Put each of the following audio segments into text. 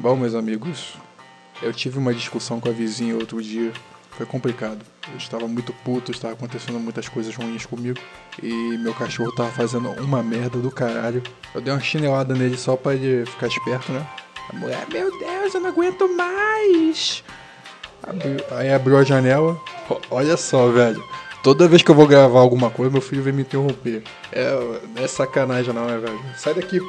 Bom, meus amigos, eu tive uma discussão com a vizinha outro dia. Foi complicado. Eu estava muito puto, estava acontecendo muitas coisas ruins comigo. E meu cachorro estava fazendo uma merda do caralho. Eu dei uma chinelada nele só pra ele ficar esperto, né? A mulher, meu Deus, eu não aguento mais. Abriu- aí abriu a janela. Olha só, velho. Toda vez que eu vou gravar alguma coisa, meu filho vem me interromper. É, é sacanagem não, né, velho? Sai daqui.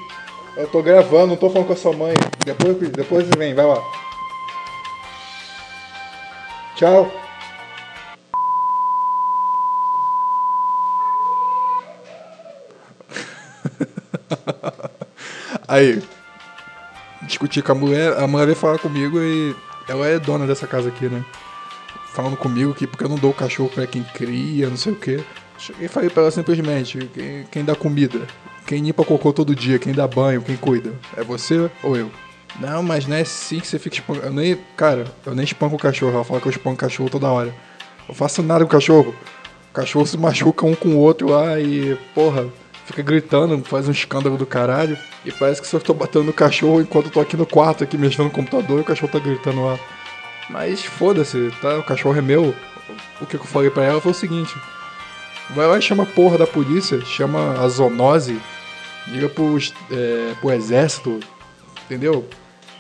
Eu tô gravando, não tô falando com a sua mãe. Depois, depois vem, vai lá. Tchau. Aí, discuti com a mulher, a mulher veio falar comigo e ela é dona dessa casa aqui, né? Falando comigo que porque eu não dou o cachorro pra quem cria, não sei o quê. Cheguei e falei pra ela simplesmente, quem, quem dá comida, quem limpa cocô todo dia, quem dá banho, quem cuida, é você ou eu? Não, mas não é assim que você fica espancando. Eu nem, cara, eu nem espanco o cachorro, ela fala que eu espanco o cachorro toda hora. Eu faço nada com o cachorro. O cachorro se machuca um com o outro lá e, porra, fica gritando, faz um escândalo do caralho. E parece que só estou batendo no cachorro enquanto eu tô aqui no quarto, aqui mexendo no computador e o cachorro tá gritando lá. Mas foda-se, tá? O cachorro é meu. O que eu falei pra ela foi o seguinte: vai lá e chama a porra da polícia, chama a zoonose, liga pro, é, pro exército, entendeu?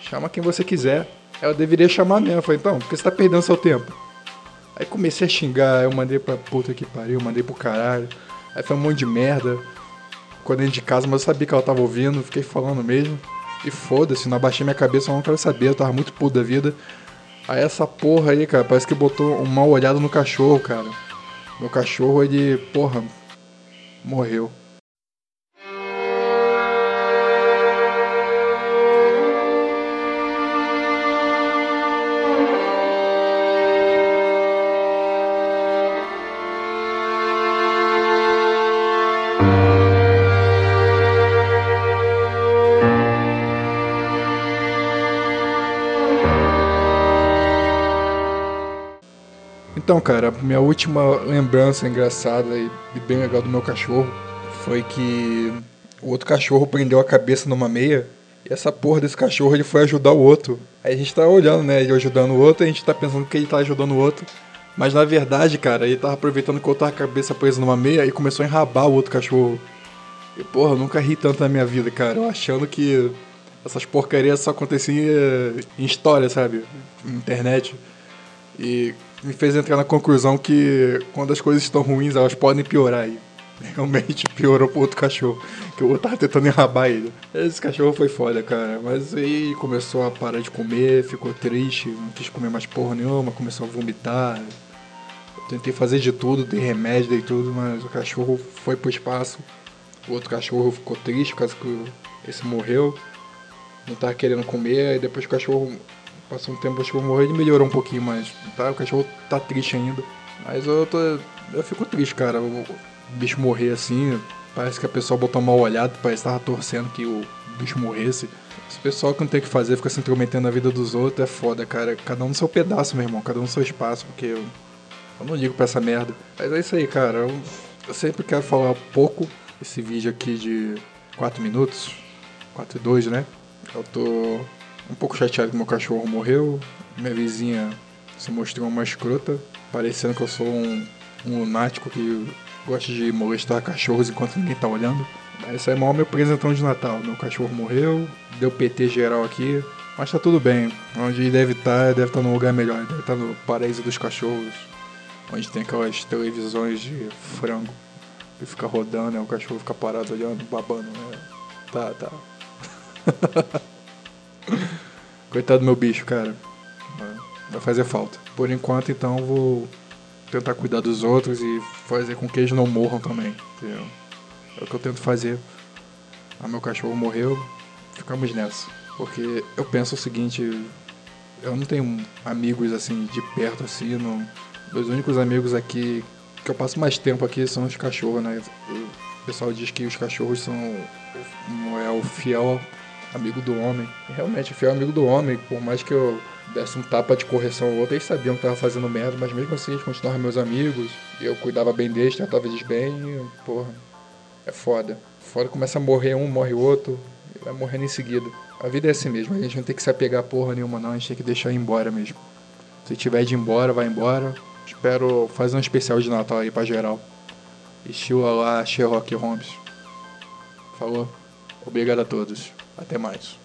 Chama quem você quiser. Ela deveria chamar mesmo. Eu falei, então, porque você tá perdendo seu tempo. Aí comecei a xingar, eu mandei pra puta que pariu, mandei pro caralho. Aí foi um monte de merda. Quando dentro de casa, mas eu sabia que ela tava ouvindo, fiquei falando mesmo. E foda-se, não abaixei minha cabeça, eu não quero saber, eu tava muito puto da vida. Aí essa porra aí, cara, parece que botou um mal olhado no cachorro, cara. Meu cachorro, ele, porra, morreu. Então, cara, minha última lembrança engraçada e bem legal do meu cachorro foi que o outro cachorro prendeu a cabeça numa meia e essa porra desse cachorro ele foi ajudar o outro. Aí a gente tá olhando, né, ele ajudando o outro e a gente tá pensando que ele tá ajudando o outro. Mas na verdade, cara, ele tava aproveitando que outro tava a cabeça presa numa meia e começou a enrabar o outro cachorro. E porra, eu nunca ri tanto na minha vida, cara. Eu achando que essas porcarias só aconteciam em história, sabe? Internet. E me fez entrar na conclusão que quando as coisas estão ruins, elas podem piorar. E realmente piorou pro outro cachorro, que outro tava tentando enrabar ele. Esse cachorro foi foda, cara. Mas aí começou a parar de comer, ficou triste, não quis comer mais porra nenhuma, começou a vomitar. Eu tentei fazer de tudo, dei remédio, dei tudo, mas o cachorro foi pro espaço. O outro cachorro ficou triste por causa que esse morreu. Não tava querendo comer, aí depois o cachorro Passou um tempo, o cachorro morreu, ele melhorou um pouquinho, mas tá, o cachorro tá triste ainda. Mas eu tô. Eu fico triste, cara. O bicho morrer assim, parece que a pessoa botou mal olhado, parece que tava torcendo que o bicho morresse. Esse pessoal que não tem o que fazer, fica se intrometendo na vida dos outros, é foda, cara. Cada um no seu pedaço, meu irmão, cada um no seu espaço, porque eu, eu não ligo pra essa merda. Mas é isso aí, cara. Eu, eu sempre quero falar pouco. Esse vídeo aqui de 4 minutos, 4 e 2, né? Eu tô um pouco chateado que meu cachorro morreu. Minha vizinha se mostrou uma escrota, parecendo que eu sou um, um lunático que gosta de molestar cachorros enquanto ninguém tá olhando. Esse é maior meu presentão de Natal. Meu cachorro morreu, deu PT geral aqui, mas tá tudo bem. Onde deve estar, deve estar num lugar melhor. Deve estar no paraíso dos cachorros, onde tem aquelas televisões de frango. E fica rodando, né? o cachorro fica parado olhando, babando, né? Tá, tá. Coitado do meu bicho, cara. Vai fazer falta. Por enquanto, então, vou tentar cuidar dos outros e fazer com que eles não morram também. Entendeu? É o que eu tento fazer. Ah, meu cachorro morreu, ficamos nessa. Porque eu penso o seguinte, eu não tenho amigos assim de perto assim, não. Meus únicos amigos aqui que eu passo mais tempo aqui são os cachorros, né? O pessoal diz que os cachorros são é o fiel amigo do homem. E realmente, fiel amigo do homem, por mais que eu desse um tapa de correção ou outro, eles sabiam que tava fazendo merda, mas mesmo assim eles continuavam meus amigos, e eu cuidava bem deles, tratava eles bem, e, porra, é foda. Foda começa a morrer um, morre o outro, Ele vai morrendo em seguida. A vida é assim mesmo, a gente não tem que se apegar a porra nenhuma não, a gente tem que deixar ir embora mesmo. Se tiver de ir embora, vai embora. Espero fazer um especial de Natal aí pra geral. Estilo lá Sherlock Holmes. Falou? Obrigado a todos. Até mais.